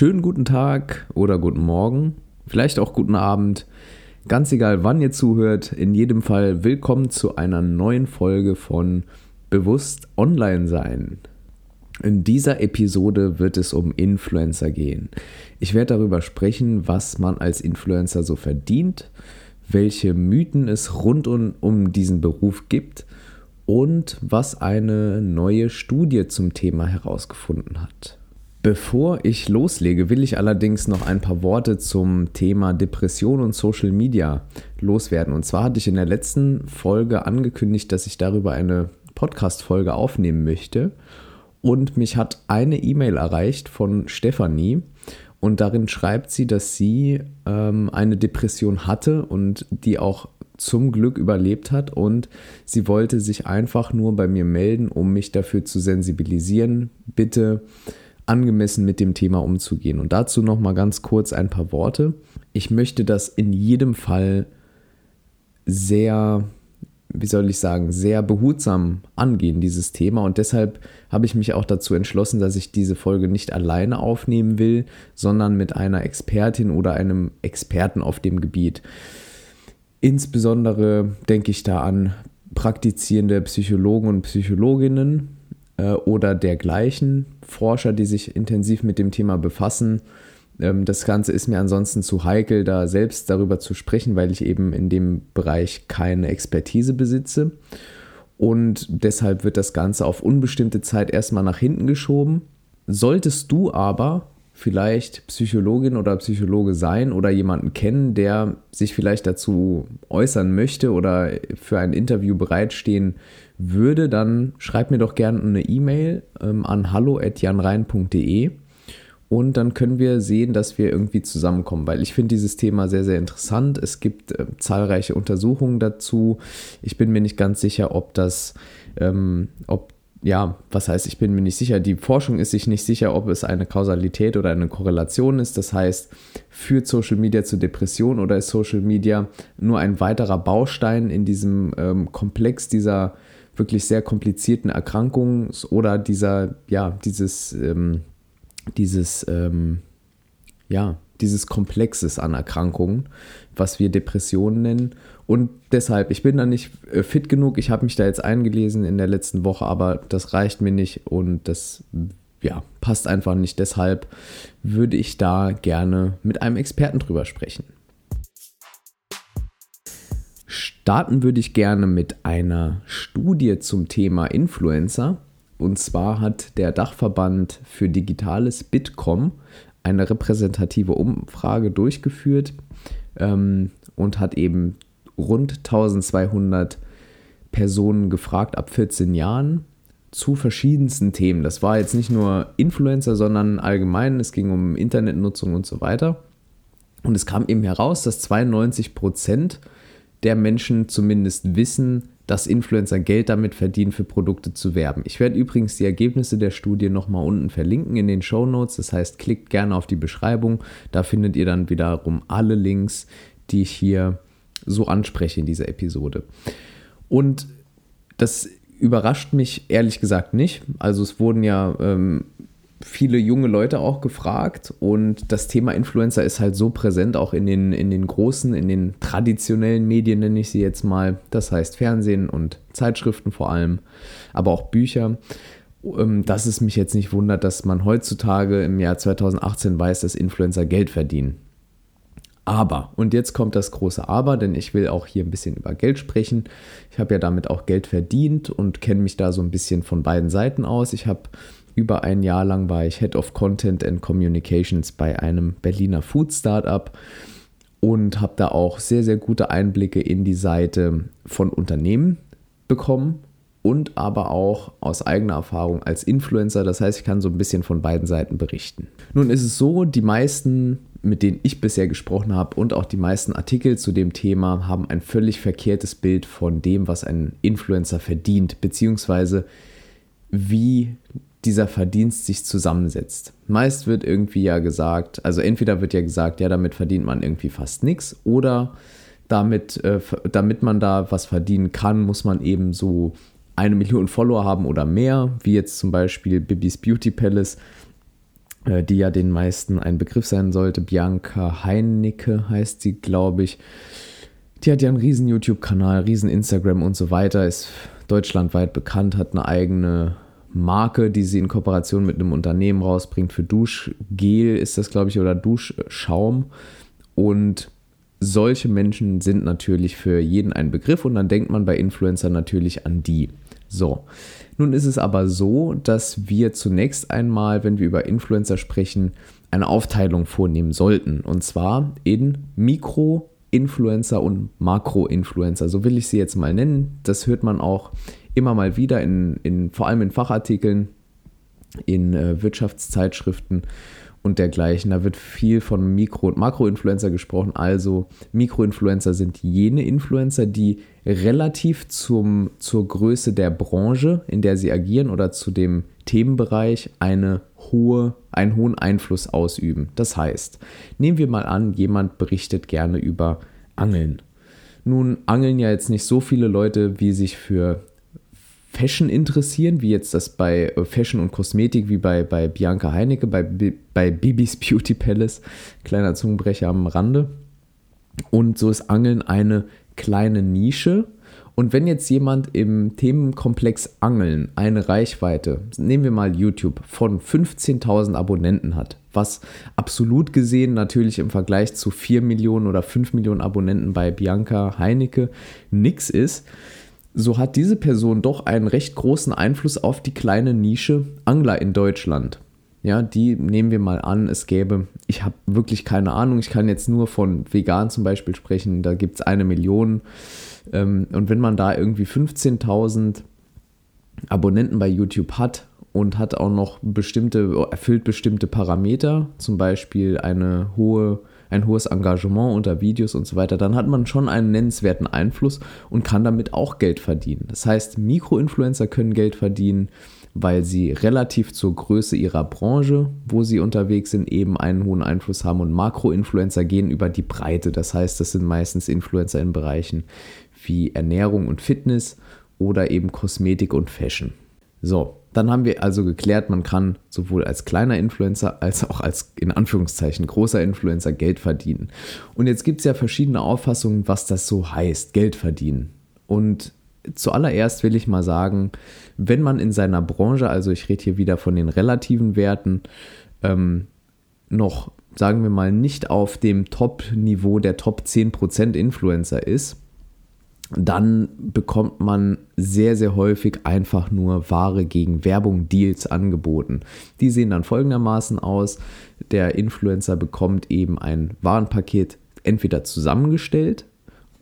Schönen guten Tag oder guten Morgen, vielleicht auch guten Abend. Ganz egal, wann ihr zuhört, in jedem Fall willkommen zu einer neuen Folge von Bewusst Online sein. In dieser Episode wird es um Influencer gehen. Ich werde darüber sprechen, was man als Influencer so verdient, welche Mythen es rund um, diesen Beruf gibt und was eine neue Studie zum Thema herausgefunden hat. Bevor ich loslege, will ich allerdings noch ein paar Worte zum Thema Depression und Social Media loswerden. Und zwar hatte ich in der letzten Folge angekündigt, dass ich darüber eine Podcast-Folge aufnehmen möchte. Und mich hat eine E-Mail erreicht von Stefanie. Und darin schreibt sie, dass sie ähm, eine Depression hatte und die auch zum Glück überlebt hat. Und sie wollte sich einfach nur bei mir melden, um mich dafür zu sensibilisieren. Bitte angemessen mit dem Thema umzugehen. Und dazu noch mal ganz kurz ein paar Worte. Ich möchte das in jedem Fall sehr, wie soll ich sagen, sehr behutsam angehen, dieses Thema. Und deshalb habe ich mich auch dazu entschlossen, dass ich diese Folge nicht alleine aufnehmen will, sondern mit einer Expertin oder einem Experten auf dem Gebiet. Insbesondere denke ich da an praktizierende Psychologen und Psychologinnen, oder dergleichen. Forscher, die sich intensiv mit dem Thema befassen. Ähm, das Ganze ist mir ansonsten zu heikel, da selbst darüber zu sprechen, weil ich eben in dem Bereich keine Expertise besitze. Und deshalb wird das Ganze auf unbestimmte Zeit erstmal nach hinten geschoben. Solltest du aber vielleicht Psychologin oder Psychologe sein oder jemanden kennen, der sich vielleicht dazu äußern möchte oder für ein Interview bereitstehen würde, dann schreib mir doch gerne eine E-Mail ähm, an hallo.janrein.de und dann können wir sehen, dass wir irgendwie zusammenkommen, weil ich finde dieses Thema sehr, sehr interessant. Es gibt äh, zahlreiche Untersuchungen dazu. Ich bin mir nicht ganz sicher, ob das, ähm, ob ja, was heißt, ich bin mir nicht sicher. Die Forschung ist sich nicht sicher, ob es eine Kausalität oder eine Korrelation ist. Das heißt, führt Social Media zu Depression oder ist Social Media nur ein weiterer Baustein in diesem ähm, Komplex dieser wirklich sehr komplizierten Erkrankungen oder dieser, ja, dieses, ähm, dieses, ähm, ja, dieses Komplexes an Erkrankungen, was wir Depressionen nennen. Und deshalb, ich bin da nicht äh, fit genug. Ich habe mich da jetzt eingelesen in der letzten Woche, aber das reicht mir nicht und das ja, passt einfach nicht. Deshalb würde ich da gerne mit einem Experten drüber sprechen. Starten würde ich gerne mit einer Studie zum Thema Influencer. Und zwar hat der Dachverband für Digitales Bitkom eine repräsentative Umfrage durchgeführt ähm, und hat eben rund 1200 Personen gefragt ab 14 Jahren zu verschiedensten Themen. Das war jetzt nicht nur Influencer, sondern allgemein, es ging um Internetnutzung und so weiter. Und es kam eben heraus, dass 92 Prozent der Menschen zumindest wissen, dass Influencer Geld damit verdienen, für Produkte zu werben. Ich werde übrigens die Ergebnisse der Studie nochmal unten verlinken in den Show Notes. Das heißt, klickt gerne auf die Beschreibung. Da findet ihr dann wiederum alle Links, die ich hier so anspreche in dieser Episode. Und das überrascht mich ehrlich gesagt nicht. Also es wurden ja ähm, viele junge Leute auch gefragt und das Thema Influencer ist halt so präsent auch in den, in den großen, in den traditionellen Medien nenne ich sie jetzt mal, das heißt Fernsehen und Zeitschriften vor allem, aber auch Bücher, ähm, dass es mich jetzt nicht wundert, dass man heutzutage im Jahr 2018 weiß, dass Influencer Geld verdienen. Aber, und jetzt kommt das große Aber, denn ich will auch hier ein bisschen über Geld sprechen. Ich habe ja damit auch Geld verdient und kenne mich da so ein bisschen von beiden Seiten aus. Ich habe über ein Jahr lang war ich Head of Content and Communications bei einem Berliner Food Startup und habe da auch sehr, sehr gute Einblicke in die Seite von Unternehmen bekommen und aber auch aus eigener Erfahrung als Influencer. Das heißt, ich kann so ein bisschen von beiden Seiten berichten. Nun ist es so, die meisten, mit denen ich bisher gesprochen habe und auch die meisten Artikel zu dem Thema haben ein völlig verkehrtes Bild von dem, was ein Influencer verdient, beziehungsweise wie dieser Verdienst sich zusammensetzt. Meist wird irgendwie ja gesagt, also entweder wird ja gesagt, ja, damit verdient man irgendwie fast nichts oder damit, äh, damit man da was verdienen kann, muss man eben so eine Million Follower haben oder mehr, wie jetzt zum Beispiel Bibis Beauty Palace. äh, die ja den meisten ein Begriff sein sollte. Bianca Heinicke heißt sie, glaube ich. Die hat ja einen riesen YouTube-Kanal, riesen Instagram und so weiter, ist deutschlandweit bekannt, hat eine eigene Marke, die sie in Kooperation mit einem Unternehmen rausbringt. Für Duschgel ist das, glaube ich, oder Duschschaum. Und solche Menschen sind natürlich für jeden ein Begriff und dann denkt man bei Influencern natürlich an die. So, nun ist es aber so, dass wir zunächst einmal, wenn wir über Influencer sprechen, eine Aufteilung vornehmen sollten. Und zwar in Mikro-Influencer und Makro-Influencer. So will ich sie jetzt mal nennen. Das hört man auch immer mal wieder, in, in, vor allem in Fachartikeln, in äh, Wirtschaftszeitschriften und dergleichen. Da wird viel von Mikro- und Makroinfluencer gesprochen. Also Mikroinfluencer sind jene Influencer, die relativ zum, zur Größe der Branche, in der sie agieren oder zu dem Themenbereich eine hohe, einen hohen Einfluss ausüben. Das heißt, nehmen wir mal an, jemand berichtet gerne über Angeln. Nun angeln ja jetzt nicht so viele Leute, wie sich für Fashion interessieren, wie jetzt das bei äh, Fashion und Kosmetik, wie bei, bei Bianca Heinecke, bei, bei Bibis Beauty Palace, kleiner Zungenbrecher am Rande. Und so ist Angeln eine kleine Nische. Und wenn jetzt jemand im Themenkomplex Angeln eine Reichweite, nehmen wir mal YouTube, von 15.000 Abonnenten hat, was absolut gesehen natürlich im Vergleich zu 4 Millionen oder 5 Millionen Abonnenten bei Bianca Heinecke nichts ist, so hat diese Person doch einen recht großen Einfluss auf die kleine Nische Angler in Deutschland. Ja, die nehmen wir mal an, es gäbe, ich habe wirklich keine Ahnung, ich kann jetzt nur von vegan zum Beispiel sprechen, da gibt es eine Million. Ähm, und wenn man da irgendwie 15.000 Abonnenten bei YouTube hat und hat auch noch bestimmte, erfüllt bestimmte Parameter, zum Beispiel eine hohe ein hohes Engagement unter Videos und so weiter, dann hat man schon einen nennenswerten Einfluss und kann damit auch Geld verdienen. Das heißt, Mikroinfluencer können Geld verdienen, weil sie relativ zur Größe ihrer Branche, wo sie unterwegs sind, eben einen hohen Einfluss haben und Makroinfluencer gehen über die Breite. Das heißt, das sind meistens Influencer in Bereichen wie Ernährung und Fitness oder eben Kosmetik und Fashion. So, dann haben wir also geklärt, man kann sowohl als kleiner Influencer als auch als in Anführungszeichen großer Influencer Geld verdienen. Und jetzt gibt es ja verschiedene Auffassungen, was das so heißt, Geld verdienen. Und zuallererst will ich mal sagen, wenn man in seiner Branche, also ich rede hier wieder von den relativen Werten, ähm, noch, sagen wir mal, nicht auf dem Top-Niveau der Top 10% Influencer ist, dann bekommt man sehr, sehr häufig einfach nur Ware gegen Werbung, Deals angeboten. Die sehen dann folgendermaßen aus. Der Influencer bekommt eben ein Warenpaket entweder zusammengestellt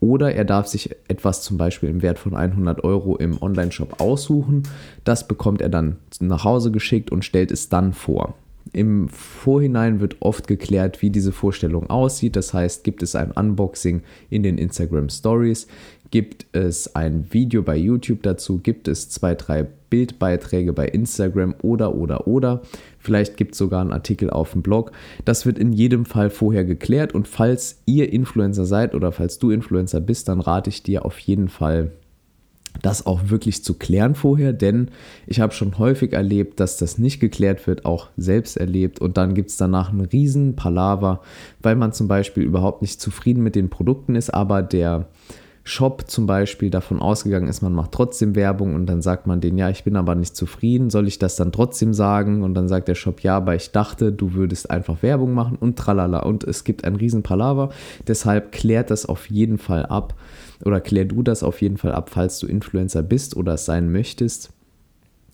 oder er darf sich etwas zum Beispiel im Wert von 100 Euro im Online-Shop aussuchen. Das bekommt er dann nach Hause geschickt und stellt es dann vor. Im Vorhinein wird oft geklärt, wie diese Vorstellung aussieht. Das heißt, gibt es ein Unboxing in den Instagram Stories, Gibt es ein Video bei YouTube dazu? Gibt es zwei, drei Bildbeiträge bei Instagram oder, oder, oder? Vielleicht gibt es sogar einen Artikel auf dem Blog. Das wird in jedem Fall vorher geklärt und falls ihr Influencer seid oder falls du Influencer bist, dann rate ich dir auf jeden Fall, das auch wirklich zu klären vorher, denn ich habe schon häufig erlebt, dass das nicht geklärt wird, auch selbst erlebt. Und dann gibt es danach einen riesen Palaver, weil man zum Beispiel überhaupt nicht zufrieden mit den Produkten ist, aber der Shop zum Beispiel davon ausgegangen ist, man macht trotzdem Werbung und dann sagt man denen, ja, ich bin aber nicht zufrieden, soll ich das dann trotzdem sagen? Und dann sagt der Shop, ja, aber ich dachte, du würdest einfach Werbung machen und tralala. Und es gibt ein riesen Palaver, deshalb klärt das auf jeden Fall ab oder klär du das auf jeden Fall ab, falls du Influencer bist oder es sein möchtest.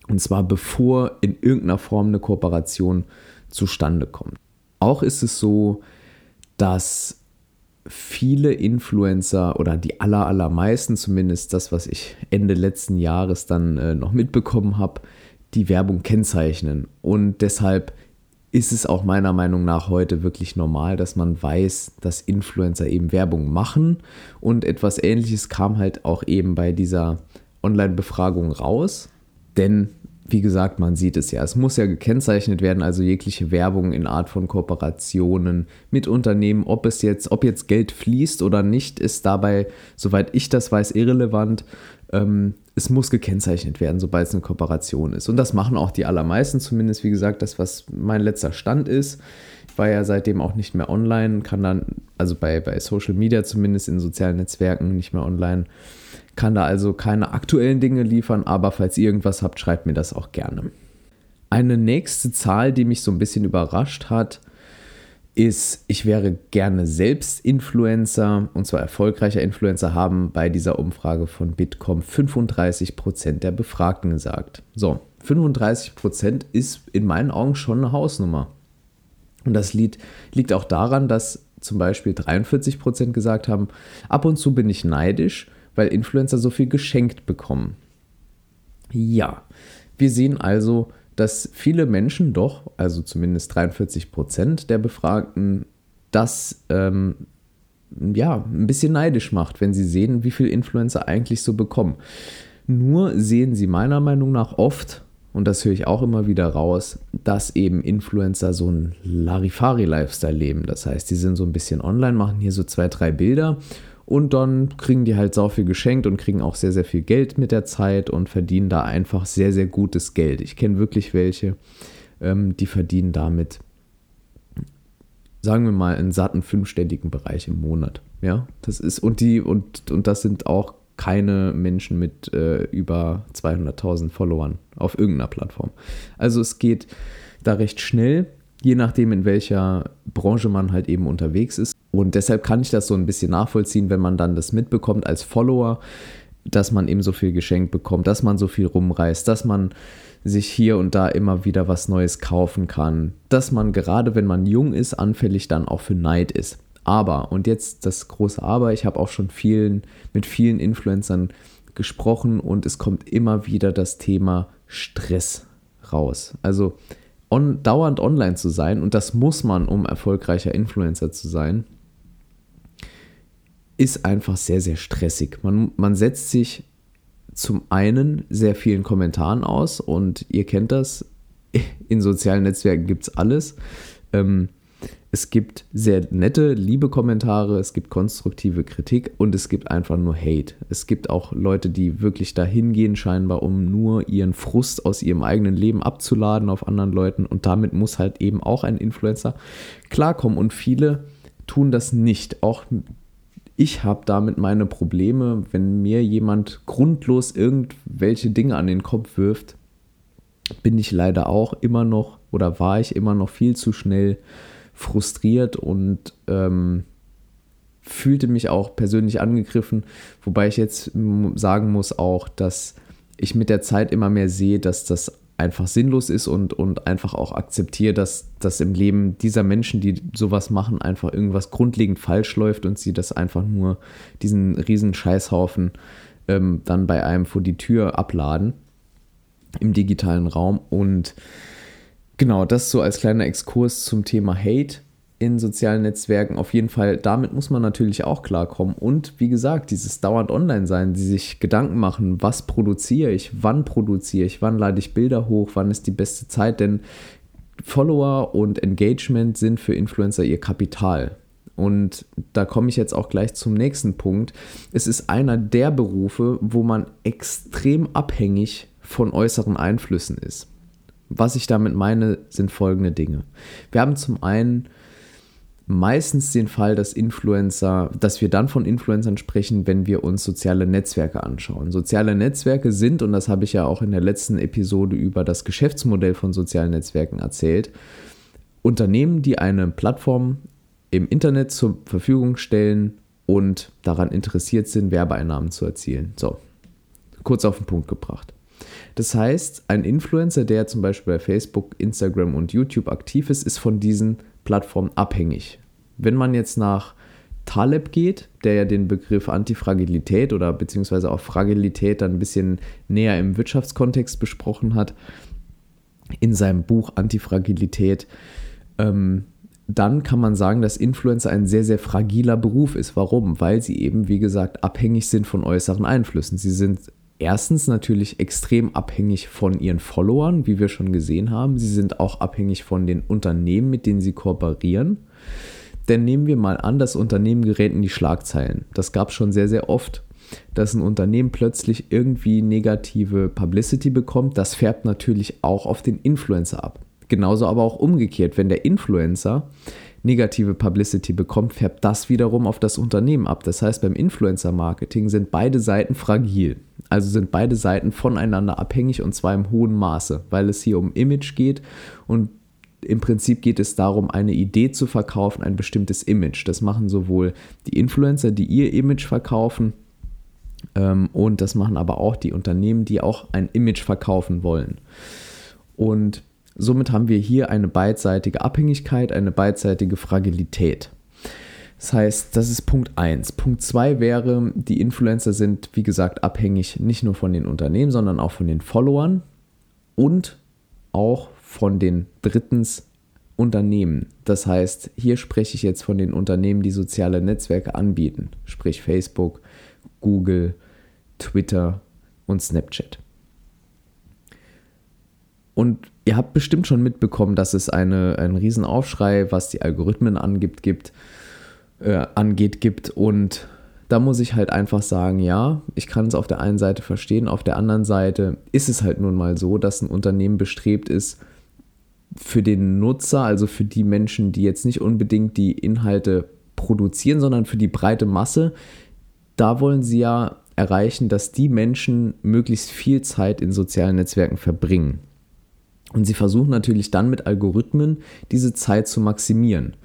Und zwar bevor in irgendeiner Form eine Kooperation zustande kommt. Auch ist es so, dass viele Influencer oder die aller, allermeisten, zumindest das, was ich Ende letzten Jahres dann äh, noch mitbekommen habe, die Werbung kennzeichnen. Und deshalb ist es auch meiner Meinung nach heute wirklich normal, dass man weiß, dass Influencer eben Werbung machen. Und etwas Ähnliches kam halt auch eben bei dieser Online-Befragung raus. Denn wie gesagt, man sieht es ja. Es muss ja gekennzeichnet werden, also jegliche Werbung in Art von Kooperationen mit Unternehmen, ob es jetzt, ob jetzt Geld fließt oder nicht, ist dabei, soweit ich das weiß, irrelevant. Ähm, es muss gekennzeichnet werden, sobald es eine Kooperation ist. Und das machen auch die allermeisten, zumindest wie gesagt, das, was mein letzter Stand ist. Ich war ja seitdem auch nicht mehr online, kann dann, also bei, bei Social Media zumindest in sozialen Netzwerken nicht mehr online, kann da also keine aktuellen Dinge liefern, aber falls ihr irgendwas habt, schreibt mir das auch gerne. Eine nächste Zahl, die mich so ein bisschen überrascht hat, ist, ich wäre gerne selbst Influencer und zwar erfolgreicher Influencer haben bei dieser Umfrage von Bitkom 35% der Befragten gesagt. So, 35% ist in meinen Augen schon eine Hausnummer. Und das liegt, liegt auch daran, dass zum Beispiel 43% gesagt haben, ab und zu bin ich neidisch, weil Influencer so viel geschenkt bekommen. Ja, wir sehen also, dass viele Menschen doch, also zumindest 43 Prozent der Befragten, das ähm, ja ein bisschen neidisch macht, wenn sie sehen, wie viel Influencer eigentlich so bekommen. Nur sehen sie meiner Meinung nach oft, und das höre ich auch immer wieder raus, dass eben Influencer so ein Larifari-Lifestyle leben. Das heißt, die sind so ein bisschen online, machen hier so zwei, drei Bilder und dann kriegen die halt sau viel geschenkt und kriegen auch sehr, sehr viel Geld mit der Zeit und verdienen da einfach sehr, sehr gutes Geld. Ich kenne wirklich welche, ähm, die verdienen damit, sagen wir mal, einen satten fünfstelligen Bereich im Monat. Ja, das ist, und die, und, und das sind auch keine Menschen mit äh, über 200.000 Followern auf irgendeiner Plattform. Also es geht da recht schnell, je nachdem, in welcher Branche man halt eben unterwegs ist. Und deshalb kann ich das so ein bisschen nachvollziehen, wenn man dann das mitbekommt als Follower, dass man eben so viel geschenkt bekommt, dass man so viel rumreißt, dass man sich hier und da immer wieder was Neues kaufen kann, dass man gerade wenn man jung ist, anfällig dann auch für Neid ist. Aber, und jetzt das große Aber, ich habe auch schon vielen, mit vielen Influencern gesprochen und es kommt immer wieder das Thema Stress raus. Also on, dauernd online zu sein, und das muss man, um erfolgreicher Influencer zu sein, ist einfach sehr, sehr stressig. Man, man setzt sich zum einen sehr vielen Kommentaren aus und ihr kennt das, in sozialen Netzwerken gibt es alles. Ähm, es gibt sehr nette, liebe Kommentare, es gibt konstruktive Kritik und es gibt einfach nur Hate. Es gibt auch Leute, die wirklich dahin gehen, scheinbar, um nur ihren Frust aus ihrem eigenen Leben abzuladen auf anderen Leuten. Und damit muss halt eben auch ein Influencer klarkommen. Und viele tun das nicht. Auch ich habe damit meine Probleme, wenn mir jemand grundlos irgendwelche Dinge an den Kopf wirft, bin ich leider auch immer noch oder war ich immer noch viel zu schnell frustriert und ähm, fühlte mich auch persönlich angegriffen, wobei ich jetzt sagen muss auch, dass ich mit der Zeit immer mehr sehe, dass das einfach sinnlos ist und, und einfach auch akzeptiere, dass das im Leben dieser Menschen, die sowas machen, einfach irgendwas grundlegend falsch läuft und sie das einfach nur diesen riesen Scheißhaufen ähm, dann bei einem vor die Tür abladen im digitalen Raum. Und genau, das so als kleiner Exkurs zum Thema Hate in sozialen Netzwerken. Auf jeden Fall, damit muss man natürlich auch klarkommen. Und wie gesagt, dieses dauernd online sein, die sich Gedanken machen, was produziere ich, wann produziere ich, wann lade ich Bilder hoch, wann ist die beste Zeit, denn Follower und Engagement sind für Influencer ihr Kapital. Und da komme ich jetzt auch gleich zum nächsten Punkt. Es ist einer der Berufe, wo man extrem abhängig von äußeren Einflüssen ist. Was ich damit meine, sind folgende Dinge. Wir haben zum einen meistens den Fall, dass Influencer, dass wir dann von Influencern sprechen, wenn wir uns soziale Netzwerke anschauen. Soziale Netzwerke sind, und das habe ich ja auch in der letzten Episode über das Geschäftsmodell von sozialen Netzwerken erzählt, Unternehmen, die eine Plattform im Internet zur Verfügung stellen und daran interessiert sind, Werbeeinnahmen zu erzielen. So, kurz auf den Punkt gebracht. Das heißt, ein Influencer, der zum Beispiel bei Facebook, Instagram und YouTube aktiv ist, ist von diesen Plattform abhängig. Wenn man jetzt nach Taleb geht, der ja den Begriff Antifragilität oder beziehungsweise auch Fragilität dann ein bisschen näher im Wirtschaftskontext besprochen hat, in seinem Buch Antifragilität, ähm, dann kann man sagen, dass Influencer ein sehr, sehr fragiler Beruf ist. Warum? Weil sie eben, wie gesagt, abhängig sind von äußeren Einflüssen. Sie sind erstens natürlich extrem abhängig von ihren Followern, wie wir schon gesehen haben. Sie sind auch abhängig von den Unternehmen, mit denen sie kooperieren. Denn nehmen wir mal an, das Unternehmen gerät in die Schlagzeilen. Das gab es schon sehr, sehr oft. dass ein Unternehmen plötzlich irgendwie negative Publicity bekommt, das färbt natürlich auch auf den Influencer ab. Genauso aber auch umgekehrt, wenn der Influencer negative Publicity bekommt, färbt das wiederum auf das Unternehmen ab. Das heißt, beim Influencer-Marketing sind beide Seiten fragil. Also sind beide Seiten voneinander abhängig und zwar im hohen Maße, weil es hier um Image geht und im Prinzip geht es darum, eine Idee zu verkaufen, ein bestimmtes Image. Das machen sowohl die Influencer, die ihr Image verkaufen, ähm, und das machen aber auch die Unternehmen, die auch ein Image verkaufen wollen. Und somit haben wir hier eine beidseitige Abhängigkeit, eine beidseitige Fragilität. Das heißt, das ist Punkt 1. Punkt 2 wäre, die Influencer sind, wie gesagt, abhängig nicht nur von den Unternehmen, sondern auch von den Followern und auch von den drittens Unternehmen. Das heißt, hier spreche ich jetzt von den Unternehmen, die soziale Netzwerke anbieten, sprich Facebook, Google, Twitter und Snapchat. Und ihr habt bestimmt schon mitbekommen, dass es eine, einen Riesenaufschrei, was die Algorithmen angibt, gibt, äh, angeht, gibt. Und da muss ich halt einfach sagen, ja, ich kann es auf der einen Seite verstehen, auf der anderen Seite ist es halt nun mal so, dass ein Unternehmen bestrebt ist, für den Nutzer, also für die Menschen, die jetzt nicht unbedingt die Inhalte produzieren, sondern für die breite Masse, da wollen sie ja erreichen, dass die Menschen möglichst viel Zeit in sozialen Netzwerken verbringen. Und sie versuchen natürlich dann mit Algorithmen diese Zeit zu maximieren.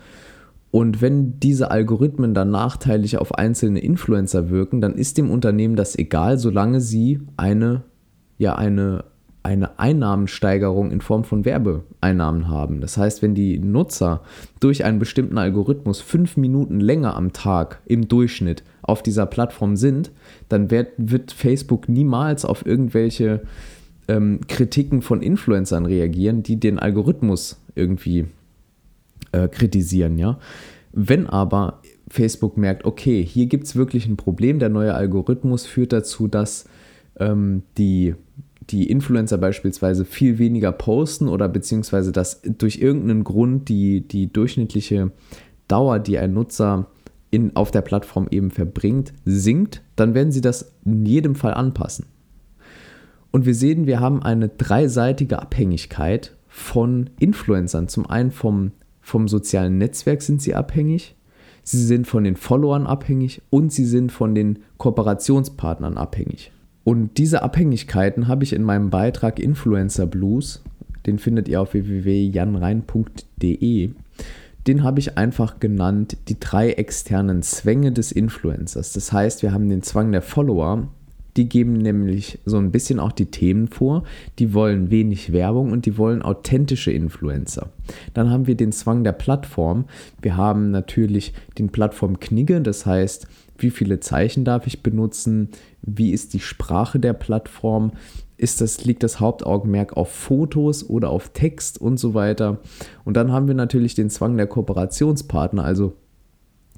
Und wenn diese Algorithmen dann nachteilig auf einzelne Influencer wirken, dann ist dem Unternehmen das egal, solange sie eine, ja, eine eine Einnahmensteigerung in Form von Werbeeinnahmen haben. Das heißt, wenn die Nutzer durch einen bestimmten Algorithmus fünf Minuten länger am Tag im Durchschnitt auf dieser Plattform sind, dann wird, wird Facebook niemals auf irgendwelche ähm, Kritiken von Influencern reagieren, die den Algorithmus irgendwie äh, kritisieren. Ja? Wenn aber Facebook merkt, okay, hier gibt es wirklich ein Problem, der neue Algorithmus führt dazu, dass ähm, die die Influencer beispielsweise viel weniger posten oder beziehungsweise dass durch irgendeinen Grund die, die durchschnittliche Dauer, die ein Nutzer in, auf der Plattform eben verbringt, sinkt, dann werden sie das in jedem Fall anpassen. Und wir sehen, wir haben eine dreiseitige Abhängigkeit von Influencern. Zum einen vom, vom sozialen Netzwerk sind sie abhängig, sie sind von den Followern abhängig und sie sind von den Kooperationspartnern abhängig. Und diese Abhängigkeiten habe ich in meinem Beitrag Influencer Blues, den findet ihr auf www.janrein.de. Den habe ich einfach genannt die drei externen Zwänge des Influencers. Das heißt, wir haben den Zwang der Follower, die geben nämlich so ein bisschen auch die Themen vor. Die wollen wenig Werbung und die wollen authentische Influencer. Dann haben wir den Zwang der Plattform. Wir haben natürlich den Plattform Knigge, das heißt, wie viele Zeichen darf ich benutzen, wie ist die Sprache der Plattform, ist das, liegt das Hauptaugenmerk auf Fotos oder auf Text und so weiter. Und dann haben wir natürlich den Zwang der Kooperationspartner, also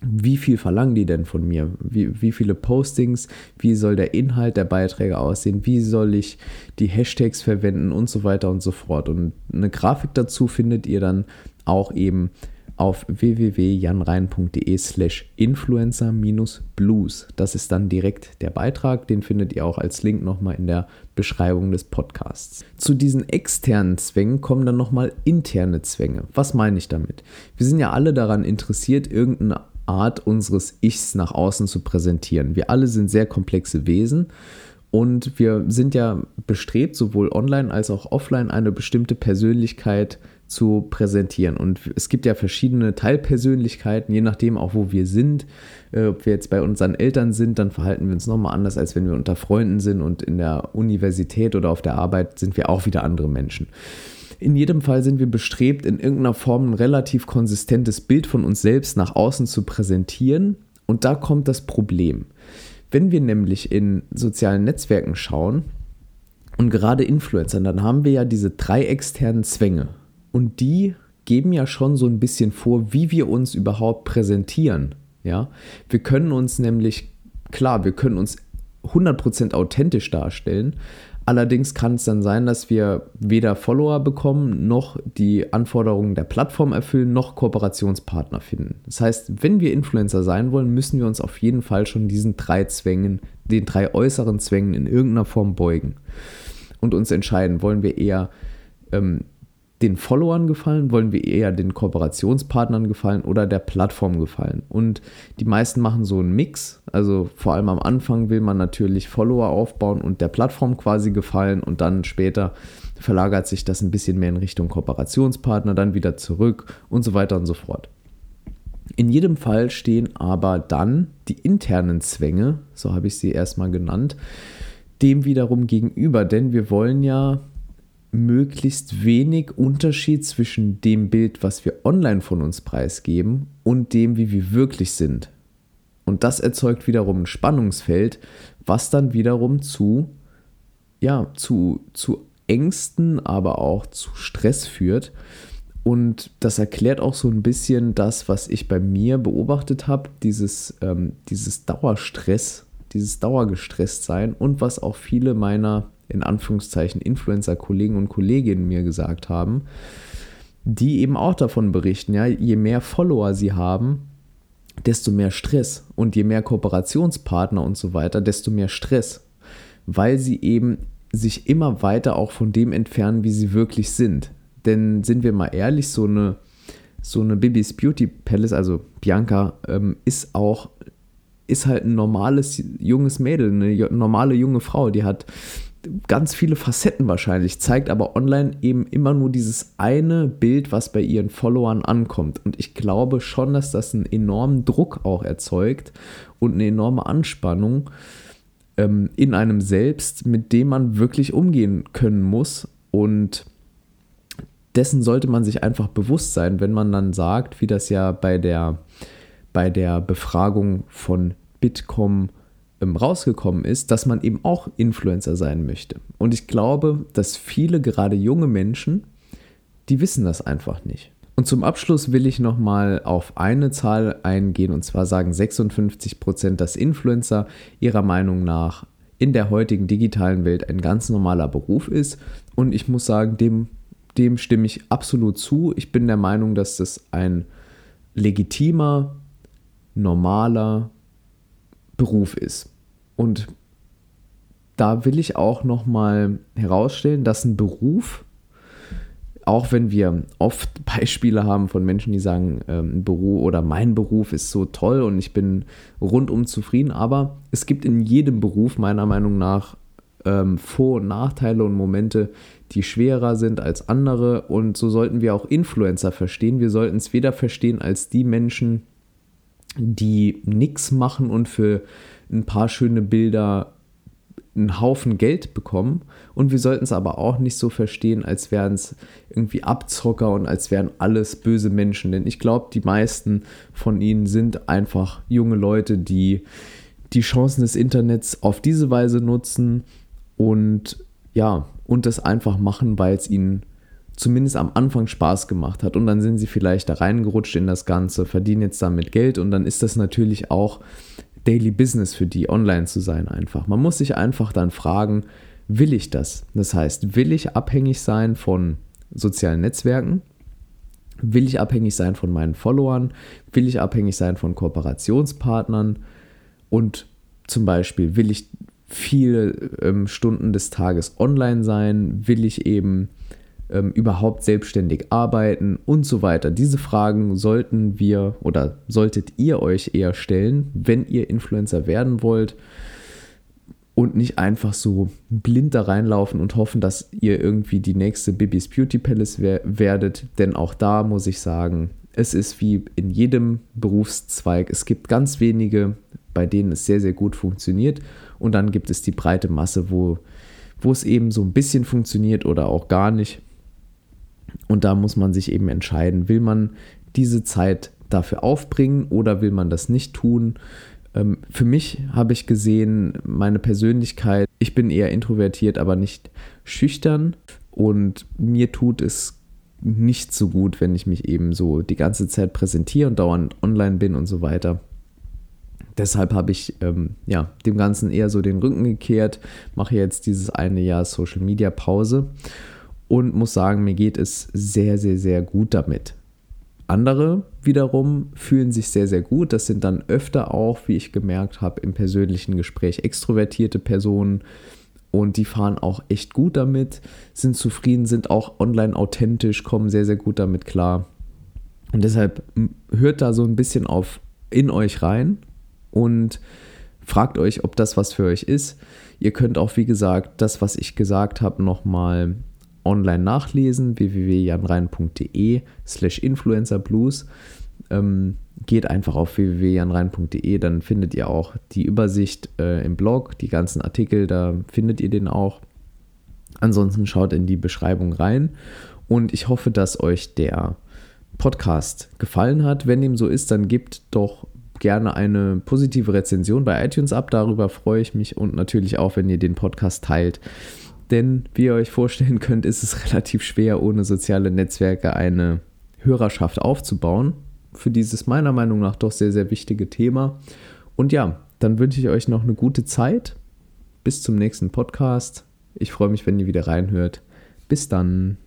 wie viel verlangen die denn von mir? Wie, wie viele Postings? Wie soll der Inhalt der Beiträge aussehen? Wie soll ich die Hashtags verwenden und so weiter und so fort? Und eine Grafik dazu findet ihr dann auch eben auf www.janrein.de slash influencer-blues. Das ist dann direkt der Beitrag, den findet ihr auch als Link nochmal in der Beschreibung des Podcasts. Zu diesen externen Zwängen kommen dann nochmal interne Zwänge. Was meine ich damit? Wir sind ja alle daran interessiert, irgendeine Art unseres Ichs nach außen zu präsentieren. Wir alle sind sehr komplexe Wesen und wir sind ja bestrebt, sowohl online als auch offline eine bestimmte Persönlichkeit zu präsentieren. Und es gibt ja verschiedene Teilpersönlichkeiten, je nachdem auch, wo wir sind. Äh, ob wir jetzt bei unseren Eltern sind, dann verhalten wir uns nochmal anders, als wenn wir unter Freunden sind. Und in der Universität oder auf der Arbeit sind wir auch wieder andere Menschen. In jedem Fall sind wir bestrebt, in irgendeiner Form ein relativ konsistentes Bild von uns selbst nach außen zu präsentieren. Und da kommt das Problem. Wenn wir nämlich in sozialen Netzwerken schauen, und gerade Influencern, dann haben wir ja diese drei externen Zwänge. Und die geben ja schon so ein bisschen vor, wie wir uns überhaupt präsentieren. Ja, wir können uns nämlich, klar, wir können uns 100% authentisch darstellen, Allerdings kann es dann sein, dass wir weder Follower bekommen, noch die Anforderungen der Plattform erfüllen, noch Kooperationspartner finden. Das heißt, wenn wir Influencer sein wollen, müssen wir uns auf jeden Fall schon diesen drei Zwängen, den drei äußeren Zwängen in irgendeiner Form beugen und uns entscheiden, wollen wir eher ähm, den Followern gefallen? Wollen wir eher den Kooperationspartnern gefallen oder der Plattform gefallen? Und die meisten machen so einen Mix. Also vor allem am Anfang will man natürlich Follower aufbauen und der Plattform quasi gefallen und dann später verlagert sich das ein bisschen mehr in Richtung Kooperationspartner, dann wieder zurück und so weiter und so fort. In jedem Fall stehen aber dann die internen Zwänge, so habe ich sie erstmal genannt, dem wiederum gegenüber, denn wir wollen ja möglichst wenig Unterschied zwischen dem Bild, was wir online von uns preisgeben, und dem, wie wir wirklich sind. Und das erzeugt wiederum ein Spannungsfeld, was dann wiederum zu, ja, zu, zu Ängsten, aber auch zu Stress führt. Und das erklärt auch so ein bisschen das, was ich bei mir beobachtet habe, dieses, ähm, dieses Dauerstress, dieses Dauergestresst sein und was auch viele meiner in Anführungszeichen Influencer-Kollegen und Kolleginnen mir gesagt haben, die eben auch davon berichten, ja, je mehr Follower sie haben, desto mehr Stress und je mehr Kooperationspartner und so weiter, desto mehr Stress, weil sie eben sich immer weiter auch von dem entfernen, wie sie wirklich sind. Denn sind wir mal ehrlich, so eine, so eine Bibis Beauty Palace, also Bianca, ähm, ist auch ist halt ein normales junges Mädel, eine normale junge Frau, die hat ganz viele Facetten wahrscheinlich, zeigt aber online eben immer nur dieses eine Bild, was bei ihren Followern ankommt. Und ich glaube schon, dass das einen enormen Druck auch erzeugt und eine enorme Anspannung ähm, in einem selbst, mit dem man wirklich umgehen können muss. Und dessen sollte man sich einfach bewusst sein, wenn man dann sagt, wie das ja bei der, bei der Befragung von Bitkom rausgekommen ist, dass man eben auch Influencer sein möchte. Und ich glaube, dass viele, gerade junge Menschen, die wissen das einfach nicht. Und zum Abschluss will ich nochmal auf eine Zahl eingehen, und zwar sagen 56 Prozent, dass Influencer ihrer Meinung nach in der heutigen digitalen Welt ein ganz normaler Beruf ist. Und ich muss sagen, dem, dem stimme ich absolut zu. Ich bin der Meinung, dass das ein legitimer, normaler Beruf ist. Und da will ich auch nochmal herausstellen, dass ein Beruf, auch wenn wir oft Beispiele haben von Menschen, die sagen, ähm, ein Beruf oder mein Beruf ist so toll und ich bin rundum zufrieden, aber es gibt in jedem Beruf meiner Meinung nach ähm, Vor- und Nachteile und Momente, die schwerer sind als andere und so sollten wir auch Influencer verstehen. Wir sollten es weder verstehen als die Menschen, die nichts machen und für ein paar schöne Bilder einen Haufen Geld bekommen. Und wir sollten es aber auch nicht so verstehen, als wären es irgendwie Abzocker und als wären alles böse Menschen. Denn ich glaube, die meisten von ihnen sind einfach junge Leute, die die Chancen des Internets auf diese Weise nutzen und ja, und das einfach machen, weil es ihnen zumindest am Anfang Spaß gemacht hat. Und dann sind sie vielleicht da reingerutscht in das Ganze, verdienen jetzt damit Geld und dann ist das natürlich auch Daily Business für die, online zu sein einfach. Man muss sich einfach dann fragen, will ich das? Das heißt, will ich abhängig sein von sozialen Netzwerken? Will ich abhängig sein von meinen Followern? Will ich abhängig sein von Kooperationspartnern? Und zum Beispiel, will ich viele ähm, Stunden des Tages online sein? Will ich eben ähm, überhaupt selbstständig arbeiten und so weiter. Diese Fragen sollten wir oder solltet ihr euch eher stellen, wenn ihr Influencer werden wollt und nicht einfach so blind da reinlaufen und hoffen, dass ihr irgendwie die nächste Bibis Beauty Palace werdet. Denn auch da muss ich sagen, es ist wie in jedem Berufszweig. Es gibt ganz wenige, bei denen es sehr, sehr gut funktioniert. Und dann gibt es die breite Masse, wo, wo es eben so ein bisschen funktioniert oder auch gar nicht. Und da muss man sich eben entscheiden, will man diese Zeit dafür aufbringen oder will man das nicht tun. Ähm, für mich habe ich gesehen, meine Persönlichkeit, ich bin eher introvertiert, aber nicht schüchtern. Und mir tut es nicht so gut, wenn ich mich eben so die ganze Zeit präsentiere und dauernd online bin und so weiter. Deshalb habe ich ähm, ja, dem Ganzen eher so den Rücken gekehrt, mache jetzt dieses eine Jahr Social Media Pause und muss sagen, mir geht es sehr, sehr, sehr gut damit. Andere wiederum fühlen sich sehr, sehr gut. Das sind dann öfter auch, wie ich gemerkt habe, im persönlichen Gespräch extrovertierte Personen und die fahren auch echt gut damit, sind zufrieden, sind auch online authentisch, kommen sehr, sehr gut damit klar. Und deshalb hört da so ein bisschen auf in euch rein und fragt euch, ob das was für euch ist. Ihr könnt auch, wie gesagt, das, was ich gesagt habe, nochmal online nachlesen, www.janrein.de slash influencerblues. Ähm, geht einfach auf www.janrein.de, dann findet ihr auch die Übersicht äh, im Blog, die ganzen Artikel, da findet ihr den auch. Ansonsten schaut in die Beschreibung rein und ich hoffe, dass euch der Podcast gefallen hat. Wenn dem so ist, dann gebt doch gerne eine positive Rezension bei iTunes ab. Darüber freue ich mich und natürlich auch, wenn ihr den Podcast teilt. Denn wie ihr euch vorstellen könnt, ist es relativ schwer, ohne soziale Netzwerke eine Hörerschaft aufzubauen. Für dieses meiner Meinung nach doch sehr, sehr wichtige Thema. Und ja, dann wünsche ich euch noch eine gute Zeit. Bis zum nächsten Podcast. Ich freue mich, wenn ihr wieder reinhört. Bis dann.